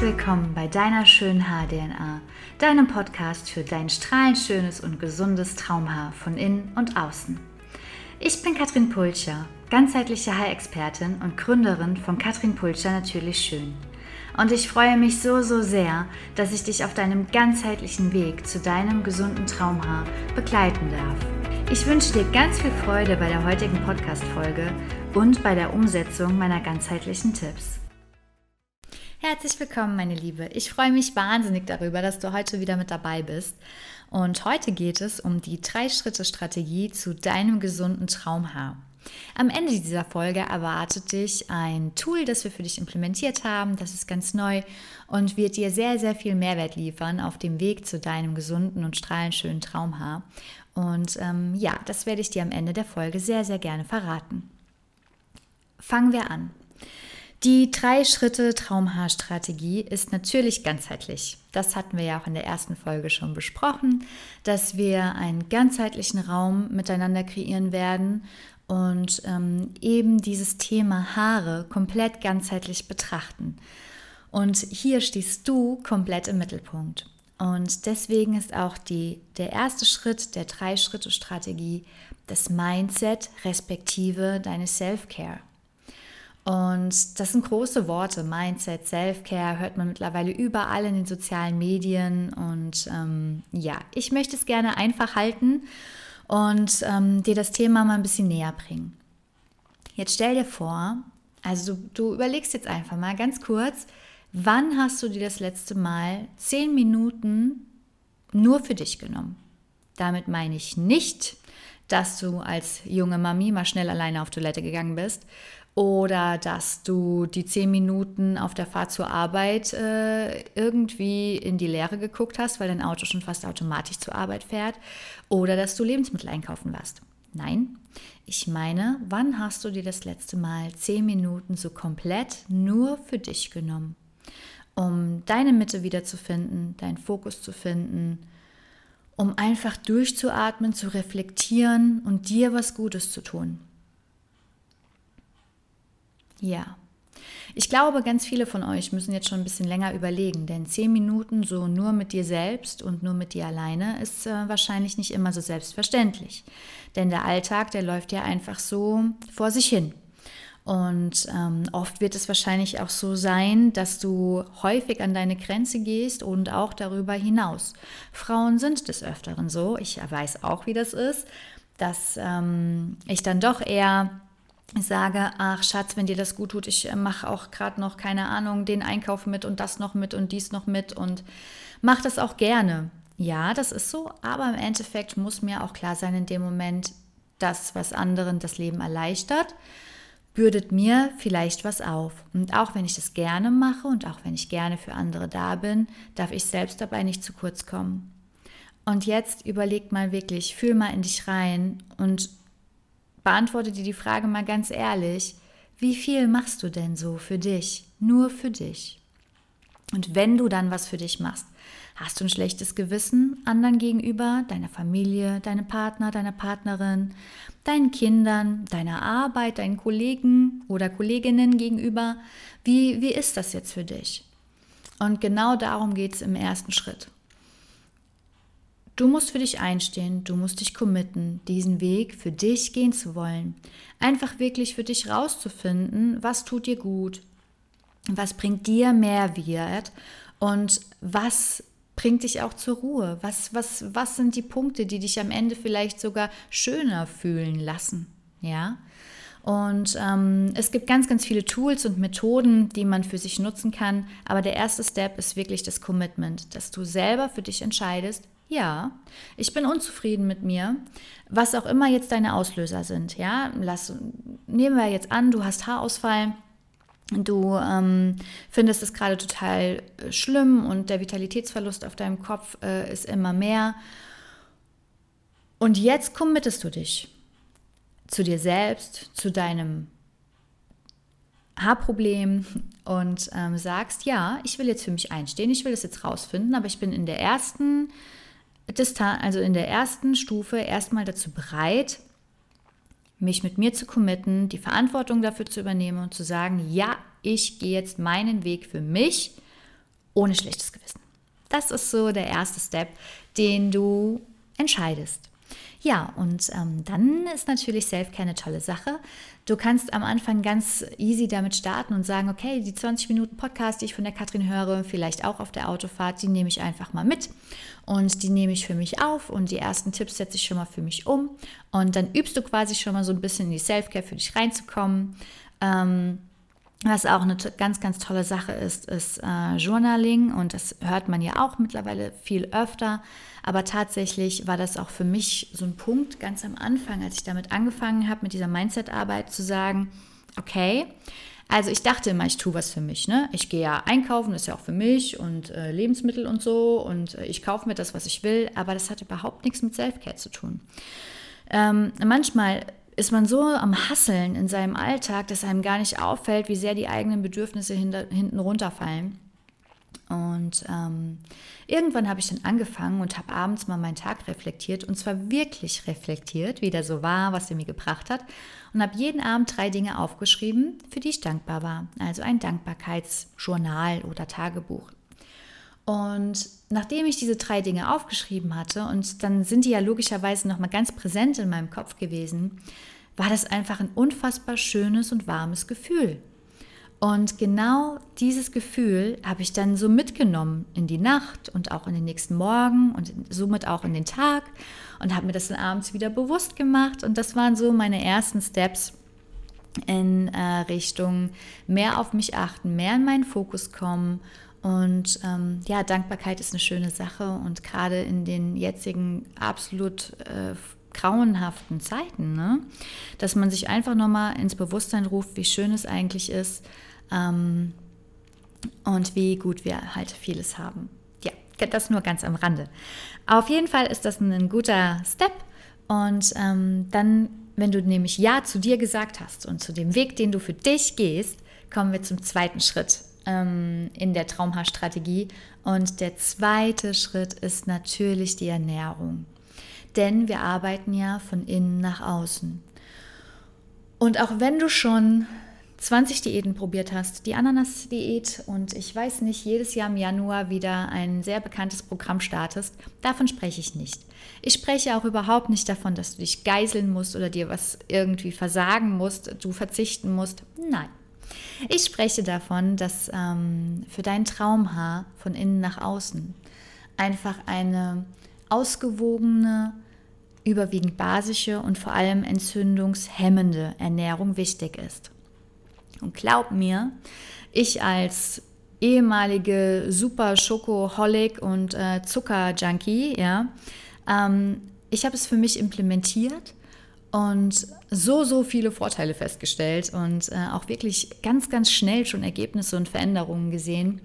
Willkommen bei deiner schönen Haar-DNA, deinem Podcast für dein strahlend schönes und gesundes Traumhaar von innen und außen. Ich bin Katrin Pulcher, ganzheitliche Haarexpertin und Gründerin von Katrin Pulcher Natürlich Schön. Und ich freue mich so, so sehr, dass ich dich auf deinem ganzheitlichen Weg zu deinem gesunden Traumhaar begleiten darf. Ich wünsche dir ganz viel Freude bei der heutigen Podcast-Folge und bei der Umsetzung meiner ganzheitlichen Tipps. Herzlich willkommen, meine Liebe. Ich freue mich wahnsinnig darüber, dass du heute wieder mit dabei bist. Und heute geht es um die Drei-Schritte-Strategie zu deinem gesunden Traumhaar. Am Ende dieser Folge erwartet dich ein Tool, das wir für dich implementiert haben. Das ist ganz neu und wird dir sehr, sehr viel Mehrwert liefern auf dem Weg zu deinem gesunden und strahlend schönen Traumhaar. Und ähm, ja, das werde ich dir am Ende der Folge sehr, sehr gerne verraten. Fangen wir an. Die drei Schritte Traumhaarstrategie ist natürlich ganzheitlich. Das hatten wir ja auch in der ersten Folge schon besprochen, dass wir einen ganzheitlichen Raum miteinander kreieren werden und ähm, eben dieses Thema Haare komplett ganzheitlich betrachten. Und hier stehst du komplett im Mittelpunkt. Und deswegen ist auch die, der erste Schritt der Drei-Schritte-Strategie das Mindset respektive deine Self-Care. Und das sind große Worte. Mindset, Self-Care hört man mittlerweile überall in den sozialen Medien. Und ähm, ja, ich möchte es gerne einfach halten und ähm, dir das Thema mal ein bisschen näher bringen. Jetzt stell dir vor, also du, du überlegst jetzt einfach mal ganz kurz, wann hast du dir das letzte Mal zehn Minuten nur für dich genommen? Damit meine ich nicht, dass du als junge Mami mal schnell alleine auf Toilette gegangen bist oder dass du die zehn Minuten auf der Fahrt zur Arbeit äh, irgendwie in die Leere geguckt hast, weil dein Auto schon fast automatisch zur Arbeit fährt oder dass du Lebensmittel einkaufen warst. Nein, ich meine, wann hast du dir das letzte Mal zehn Minuten so komplett nur für dich genommen, um deine Mitte wiederzufinden, deinen Fokus zu finden, um einfach durchzuatmen, zu reflektieren und dir was Gutes zu tun. Ja. Ich glaube, ganz viele von euch müssen jetzt schon ein bisschen länger überlegen, denn zehn Minuten so nur mit dir selbst und nur mit dir alleine ist äh, wahrscheinlich nicht immer so selbstverständlich. Denn der Alltag, der läuft ja einfach so vor sich hin. Und ähm, oft wird es wahrscheinlich auch so sein, dass du häufig an deine Grenze gehst und auch darüber hinaus. Frauen sind des Öfteren so. Ich weiß auch, wie das ist, dass ähm, ich dann doch eher sage, ach Schatz, wenn dir das gut tut, ich äh, mache auch gerade noch, keine Ahnung, den Einkauf mit und das noch mit und dies noch mit und mach das auch gerne. Ja, das ist so, aber im Endeffekt muss mir auch klar sein in dem Moment, das, was anderen das Leben erleichtert, bürdet mir vielleicht was auf. Und auch wenn ich das gerne mache und auch wenn ich gerne für andere da bin, darf ich selbst dabei nicht zu kurz kommen. Und jetzt überleg mal wirklich, fühl mal in dich rein und beantworte dir die Frage mal ganz ehrlich, wie viel machst du denn so für dich, nur für dich? Und wenn du dann was für dich machst, hast du ein schlechtes Gewissen anderen gegenüber, deiner Familie, deinem Partner, deiner Partnerin, deinen Kindern, deiner Arbeit, deinen Kollegen oder Kolleginnen gegenüber? Wie, wie ist das jetzt für dich? Und genau darum geht es im ersten Schritt. Du musst für dich einstehen, du musst dich committen, diesen Weg für dich gehen zu wollen. Einfach wirklich für dich rauszufinden, was tut dir gut, was bringt dir Mehrwert und was bringt dich auch zur Ruhe. Was, was, was sind die Punkte, die dich am Ende vielleicht sogar schöner fühlen lassen? Ja. Und ähm, es gibt ganz, ganz viele Tools und Methoden, die man für sich nutzen kann. Aber der erste Step ist wirklich das Commitment, dass du selber für dich entscheidest, ja, ich bin unzufrieden mit mir, was auch immer jetzt deine Auslöser sind. Ja, lass, nehmen wir jetzt an, du hast Haarausfall. Du ähm, findest es gerade total äh, schlimm und der Vitalitätsverlust auf deinem Kopf äh, ist immer mehr. Und jetzt committest du dich zu dir selbst, zu deinem Haarproblem und ähm, sagst, ja, ich will jetzt für mich einstehen, ich will es jetzt rausfinden, aber ich bin in der ersten Distan also in der ersten Stufe erstmal dazu bereit, mich mit mir zu committen, die Verantwortung dafür zu übernehmen und zu sagen, ja, ich gehe jetzt meinen Weg für mich ohne schlechtes Gewissen. Das ist so der erste Step, den du entscheidest. Ja, und ähm, dann ist natürlich Selfcare eine tolle Sache. Du kannst am Anfang ganz easy damit starten und sagen, okay, die 20 Minuten Podcast, die ich von der Katrin höre, vielleicht auch auf der Autofahrt, die nehme ich einfach mal mit und die nehme ich für mich auf und die ersten Tipps setze ich schon mal für mich um und dann übst du quasi schon mal so ein bisschen in die Selfcare für dich reinzukommen. Ähm, was auch eine ganz, ganz tolle Sache ist, ist äh, Journaling und das hört man ja auch mittlerweile viel öfter. Aber tatsächlich war das auch für mich so ein Punkt ganz am Anfang, als ich damit angefangen habe, mit dieser Mindset-Arbeit zu sagen, okay, also ich dachte immer, ich tue was für mich. Ne? Ich gehe ja einkaufen, das ist ja auch für mich und äh, Lebensmittel und so und äh, ich kaufe mir das, was ich will, aber das hat überhaupt nichts mit Selfcare zu tun. Ähm, manchmal ist man so am Hasseln in seinem Alltag, dass einem gar nicht auffällt, wie sehr die eigenen Bedürfnisse hinter, hinten runterfallen. Und ähm, irgendwann habe ich dann angefangen und habe abends mal meinen Tag reflektiert und zwar wirklich reflektiert, wie der so war, was er mir gebracht hat und habe jeden Abend drei Dinge aufgeschrieben, für die ich dankbar war. Also ein Dankbarkeitsjournal oder Tagebuch. Und nachdem ich diese drei Dinge aufgeschrieben hatte, und dann sind die ja logischerweise nochmal ganz präsent in meinem Kopf gewesen, war das einfach ein unfassbar schönes und warmes Gefühl. Und genau dieses Gefühl habe ich dann so mitgenommen in die Nacht und auch in den nächsten Morgen und somit auch in den Tag und habe mir das dann abends wieder bewusst gemacht. Und das waren so meine ersten Steps in äh, Richtung mehr auf mich achten, mehr in meinen Fokus kommen und ähm, ja, Dankbarkeit ist eine schöne Sache und gerade in den jetzigen absolut äh, grauenhaften Zeiten, ne? dass man sich einfach nochmal ins Bewusstsein ruft, wie schön es eigentlich ist ähm, und wie gut wir halt vieles haben. Ja, das nur ganz am Rande. Auf jeden Fall ist das ein guter Step und ähm, dann, wenn du nämlich Ja zu dir gesagt hast und zu dem Weg, den du für dich gehst, kommen wir zum zweiten Schritt ähm, in der Traumhaarstrategie. Und der zweite Schritt ist natürlich die Ernährung. Denn wir arbeiten ja von innen nach außen. Und auch wenn du schon 20 Diäten probiert hast, die Ananas-Diät und ich weiß nicht, jedes Jahr im Januar wieder ein sehr bekanntes Programm startest, davon spreche ich nicht. Ich spreche auch überhaupt nicht davon, dass du dich geiseln musst oder dir was irgendwie versagen musst, du verzichten musst. Nein. Ich spreche davon, dass ähm, für dein Traumhaar von innen nach außen einfach eine ausgewogene, überwiegend basische und vor allem entzündungshemmende Ernährung wichtig ist. Und glaub mir, ich als ehemalige super Schokoholic und äh, Zuckerjunkie, ja, ähm, ich habe es für mich implementiert und so, so viele Vorteile festgestellt und äh, auch wirklich ganz, ganz schnell schon Ergebnisse und Veränderungen gesehen.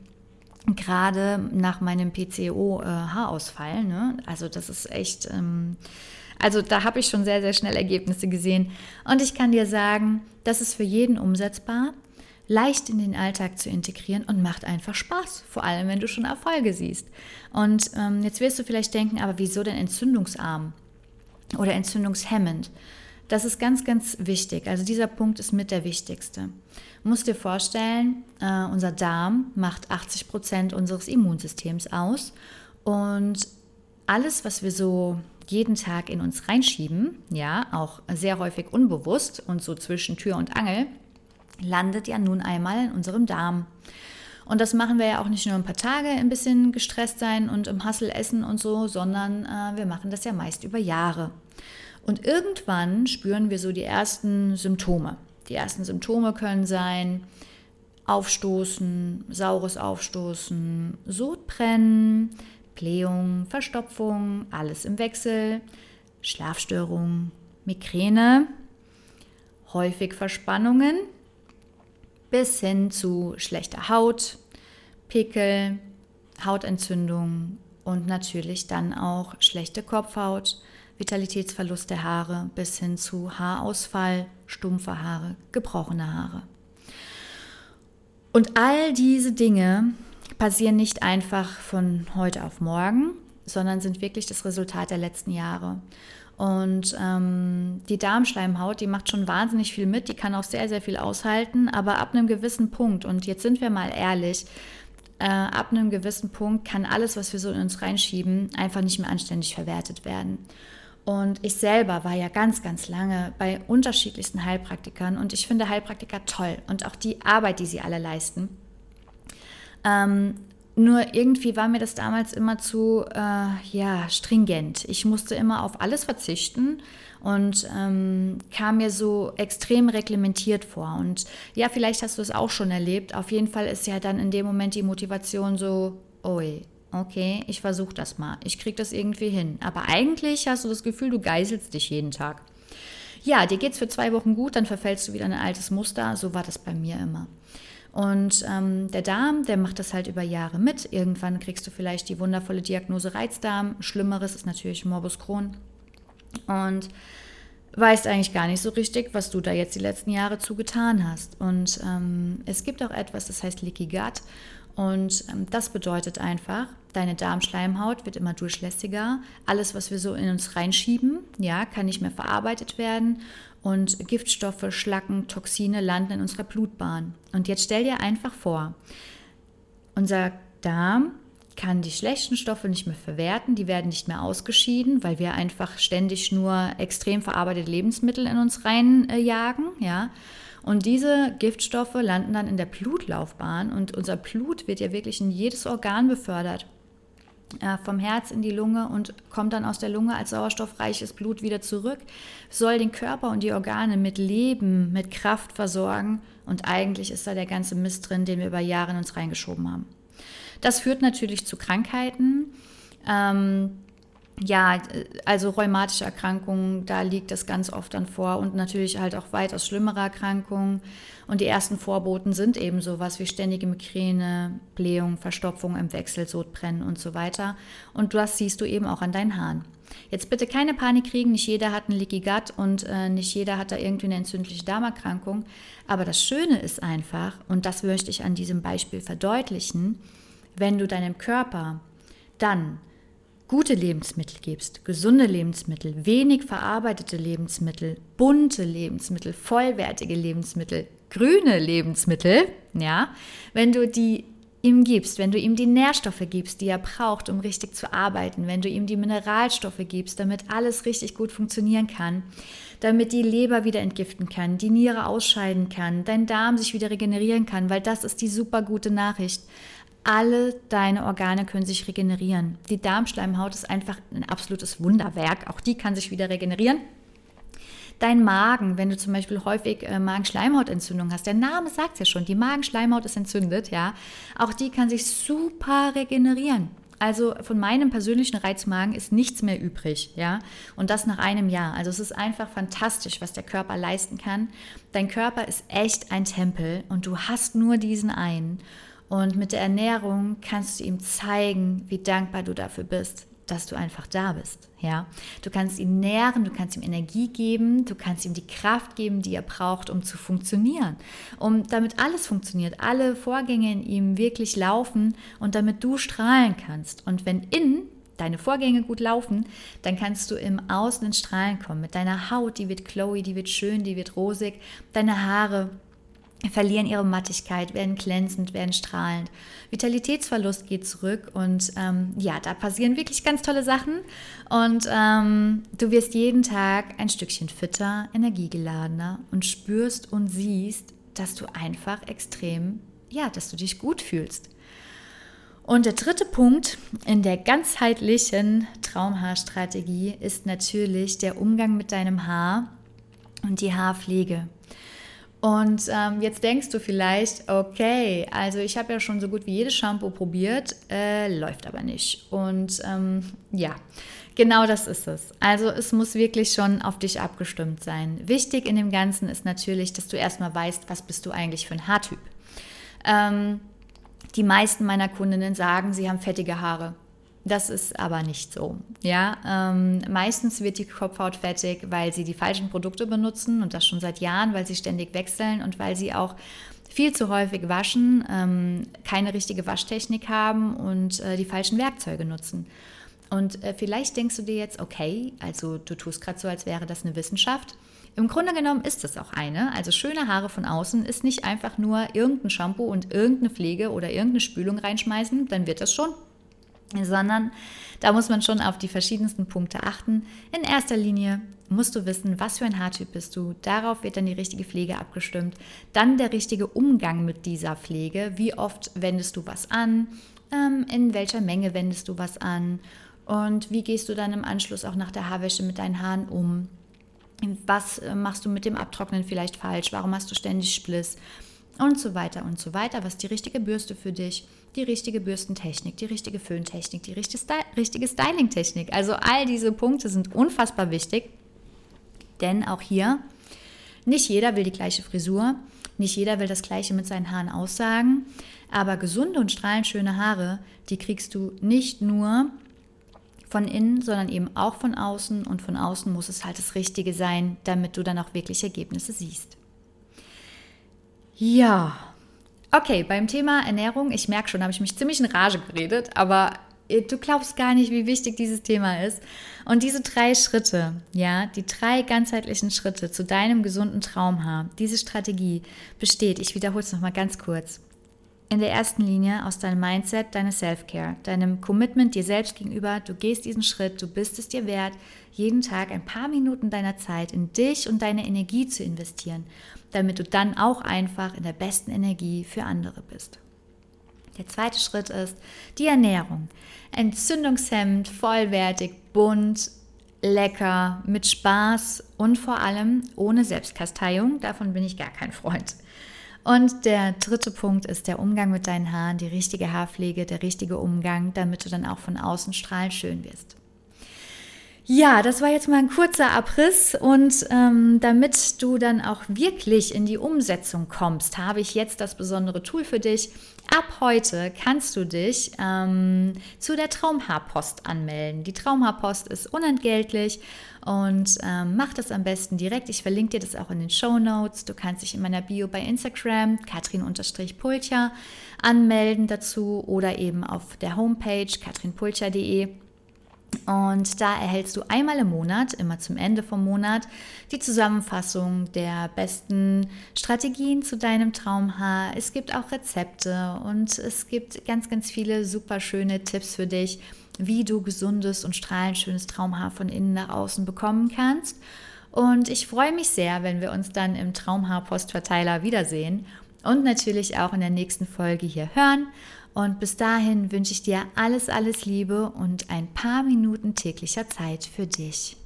Gerade nach meinem PCO-Haarausfall. Äh, ne? Also das ist echt, ähm, also da habe ich schon sehr, sehr schnell Ergebnisse gesehen. Und ich kann dir sagen, das ist für jeden umsetzbar, leicht in den Alltag zu integrieren und macht einfach Spaß, vor allem wenn du schon Erfolge siehst. Und ähm, jetzt wirst du vielleicht denken, aber wieso denn entzündungsarm? Oder entzündungshemmend. Das ist ganz, ganz wichtig. Also dieser Punkt ist mit der wichtigste. Musst dir vorstellen, äh, unser Darm macht 80 Prozent unseres Immunsystems aus und alles, was wir so jeden Tag in uns reinschieben, ja, auch sehr häufig unbewusst und so zwischen Tür und Angel, landet ja nun einmal in unserem Darm. Und das machen wir ja auch nicht nur ein paar Tage ein bisschen gestresst sein und im Hassel essen und so, sondern äh, wir machen das ja meist über Jahre. Und irgendwann spüren wir so die ersten Symptome. Die ersten Symptome können sein Aufstoßen, saures Aufstoßen, Sodbrennen, Blähung, Verstopfung, alles im Wechsel, Schlafstörung, Migräne, häufig Verspannungen bis hin zu schlechter Haut, Pickel, Hautentzündung und natürlich dann auch schlechte Kopfhaut, Vitalitätsverlust der Haare bis hin zu Haarausfall, stumpfe Haare, gebrochene Haare. Und all diese Dinge passieren nicht einfach von heute auf morgen, sondern sind wirklich das Resultat der letzten Jahre. Und ähm, die Darmschleimhaut, die macht schon wahnsinnig viel mit, die kann auch sehr, sehr viel aushalten, aber ab einem gewissen Punkt, und jetzt sind wir mal ehrlich, äh, ab einem gewissen Punkt kann alles, was wir so in uns reinschieben, einfach nicht mehr anständig verwertet werden. Und ich selber war ja ganz, ganz lange bei unterschiedlichsten Heilpraktikern und ich finde Heilpraktiker toll und auch die Arbeit, die sie alle leisten. Ähm, nur irgendwie war mir das damals immer zu äh, ja, stringent. Ich musste immer auf alles verzichten und ähm, kam mir so extrem reglementiert vor. Und ja, vielleicht hast du es auch schon erlebt. Auf jeden Fall ist ja dann in dem Moment die Motivation so, oi, okay, ich versuche das mal, ich kriege das irgendwie hin. Aber eigentlich hast du das Gefühl, du geißelst dich jeden Tag. Ja, dir geht es für zwei Wochen gut, dann verfällst du wieder in ein altes Muster. So war das bei mir immer. Und ähm, der Darm, der macht das halt über Jahre mit. Irgendwann kriegst du vielleicht die wundervolle Diagnose Reizdarm. Schlimmeres ist natürlich Morbus Crohn. Und weißt eigentlich gar nicht so richtig, was du da jetzt die letzten Jahre zugetan hast. Und ähm, es gibt auch etwas, das heißt Leaky Gut. Und ähm, das bedeutet einfach, deine Darmschleimhaut wird immer durchlässiger. Alles, was wir so in uns reinschieben, ja, kann nicht mehr verarbeitet werden. Und Giftstoffe, Schlacken, Toxine landen in unserer Blutbahn. Und jetzt stell dir einfach vor, unser Darm kann die schlechten Stoffe nicht mehr verwerten, die werden nicht mehr ausgeschieden, weil wir einfach ständig nur extrem verarbeitete Lebensmittel in uns reinjagen, äh, ja. Und diese Giftstoffe landen dann in der Blutlaufbahn und unser Blut wird ja wirklich in jedes Organ befördert. Äh, vom Herz in die Lunge und kommt dann aus der Lunge als sauerstoffreiches Blut wieder zurück, soll den Körper und die Organe mit Leben, mit Kraft versorgen und eigentlich ist da der ganze Mist drin, den wir über Jahre in uns reingeschoben haben. Das führt natürlich zu Krankheiten. Ähm, ja, also rheumatische Erkrankungen, da liegt das ganz oft dann vor und natürlich halt auch weitaus schlimmere Erkrankungen. Und die ersten Vorboten sind eben sowas wie ständige Migräne, Blähung, Verstopfung im Wechsel, Sodbrennen und so weiter. Und das siehst du eben auch an deinen Haaren. Jetzt bitte keine Panik kriegen, nicht jeder hat einen Leaky Gut und äh, nicht jeder hat da irgendwie eine entzündliche Darmerkrankung. Aber das Schöne ist einfach, und das möchte ich an diesem Beispiel verdeutlichen, wenn du deinem Körper dann gute Lebensmittel gibst, gesunde Lebensmittel, wenig verarbeitete Lebensmittel, bunte Lebensmittel, vollwertige Lebensmittel, grüne Lebensmittel, ja, wenn du die ihm gibst, wenn du ihm die Nährstoffe gibst, die er braucht, um richtig zu arbeiten, wenn du ihm die Mineralstoffe gibst, damit alles richtig gut funktionieren kann, damit die Leber wieder entgiften kann, die Niere ausscheiden kann, dein Darm sich wieder regenerieren kann, weil das ist die super gute Nachricht. Alle deine Organe können sich regenerieren. Die Darmschleimhaut ist einfach ein absolutes Wunderwerk. Auch die kann sich wieder regenerieren. Dein Magen, wenn du zum Beispiel häufig äh, Magenschleimhautentzündung hast, der Name sagt es ja schon, die Magenschleimhaut ist entzündet, ja, auch die kann sich super regenerieren. Also von meinem persönlichen Reizmagen ist nichts mehr übrig, ja, und das nach einem Jahr. Also es ist einfach fantastisch, was der Körper leisten kann. Dein Körper ist echt ein Tempel und du hast nur diesen einen. Und mit der Ernährung kannst du ihm zeigen, wie dankbar du dafür bist, dass du einfach da bist. Ja, du kannst ihn nähren, du kannst ihm Energie geben, du kannst ihm die Kraft geben, die er braucht, um zu funktionieren, um damit alles funktioniert, alle Vorgänge in ihm wirklich laufen und damit du strahlen kannst. Und wenn innen deine Vorgänge gut laufen, dann kannst du im Außen in Strahlen kommen. Mit deiner Haut, die wird glowy, die wird schön, die wird rosig, deine Haare verlieren ihre Mattigkeit, werden glänzend, werden strahlend. Vitalitätsverlust geht zurück und ähm, ja, da passieren wirklich ganz tolle Sachen und ähm, du wirst jeden Tag ein Stückchen fitter, energiegeladener und spürst und siehst, dass du einfach extrem, ja, dass du dich gut fühlst. Und der dritte Punkt in der ganzheitlichen Traumhaarstrategie ist natürlich der Umgang mit deinem Haar und die Haarpflege. Und ähm, jetzt denkst du vielleicht, okay, also ich habe ja schon so gut wie jedes Shampoo probiert, äh, läuft aber nicht. Und ähm, ja, genau das ist es. Also es muss wirklich schon auf dich abgestimmt sein. Wichtig in dem Ganzen ist natürlich, dass du erstmal weißt, was bist du eigentlich für ein Haartyp. Ähm, die meisten meiner Kundinnen sagen, sie haben fettige Haare. Das ist aber nicht so. Ja, ähm, meistens wird die Kopfhaut fettig, weil sie die falschen Produkte benutzen und das schon seit Jahren, weil sie ständig wechseln und weil sie auch viel zu häufig waschen, ähm, keine richtige Waschtechnik haben und äh, die falschen Werkzeuge nutzen. Und äh, vielleicht denkst du dir jetzt, okay, also du tust gerade so, als wäre das eine Wissenschaft. Im Grunde genommen ist es auch eine. Also schöne Haare von außen ist nicht einfach nur irgendein Shampoo und irgendeine Pflege oder irgendeine Spülung reinschmeißen, dann wird das schon. Sondern da muss man schon auf die verschiedensten Punkte achten. In erster Linie musst du wissen, was für ein Haartyp bist du. Darauf wird dann die richtige Pflege abgestimmt. Dann der richtige Umgang mit dieser Pflege. Wie oft wendest du was an? Ähm, in welcher Menge wendest du was an? Und wie gehst du dann im Anschluss auch nach der Haarwäsche mit deinen Haaren um? Was äh, machst du mit dem Abtrocknen vielleicht falsch? Warum hast du ständig Spliss? Und so weiter und so weiter. Was die richtige Bürste für dich? Die richtige Bürstentechnik, die richtige Föhntechnik, die richtige Stylingtechnik. Also all diese Punkte sind unfassbar wichtig. Denn auch hier, nicht jeder will die gleiche Frisur, nicht jeder will das gleiche mit seinen Haaren aussagen, aber gesunde und strahlend schöne Haare, die kriegst du nicht nur von innen, sondern eben auch von außen und von außen muss es halt das Richtige sein, damit du dann auch wirklich Ergebnisse siehst. Ja, okay, beim Thema Ernährung, ich merke schon, habe ich mich ziemlich in Rage geredet, aber du glaubst gar nicht, wie wichtig dieses Thema ist. Und diese drei Schritte, ja, die drei ganzheitlichen Schritte zu deinem gesunden Traumhaar, diese Strategie besteht, ich wiederhole es nochmal ganz kurz, in der ersten Linie aus deinem Mindset, deine Self-Care, deinem Commitment dir selbst gegenüber. Du gehst diesen Schritt, du bist es dir wert, jeden Tag ein paar Minuten deiner Zeit in dich und deine Energie zu investieren, damit du dann auch einfach in der besten Energie für andere bist. Der zweite Schritt ist die Ernährung. Entzündungshemmend, vollwertig, bunt, lecker, mit Spaß und vor allem ohne Selbstkasteiung. Davon bin ich gar kein Freund. Und der dritte Punkt ist der Umgang mit deinen Haaren, die richtige Haarpflege, der richtige Umgang, damit du dann auch von außen strahlend schön wirst. Ja, das war jetzt mal ein kurzer Abriss und ähm, damit du dann auch wirklich in die Umsetzung kommst, habe ich jetzt das besondere Tool für dich. Ab heute kannst du dich ähm, zu der Traumhaarpost anmelden. Die Traumhaarpost ist unentgeltlich und ähm, mach das am besten direkt. Ich verlinke dir das auch in den Show Notes. Du kannst dich in meiner Bio bei Instagram, katrin-pulcher, anmelden dazu oder eben auf der Homepage katrinpulcher.de. Und da erhältst du einmal im Monat, immer zum Ende vom Monat, die Zusammenfassung der besten Strategien zu deinem Traumhaar. Es gibt auch Rezepte und es gibt ganz, ganz viele super schöne Tipps für dich, wie du gesundes und strahlend schönes Traumhaar von innen nach außen bekommen kannst. Und ich freue mich sehr, wenn wir uns dann im Traumhaar-Postverteiler wiedersehen und natürlich auch in der nächsten Folge hier hören. Und bis dahin wünsche ich dir alles, alles Liebe und ein paar Minuten täglicher Zeit für dich.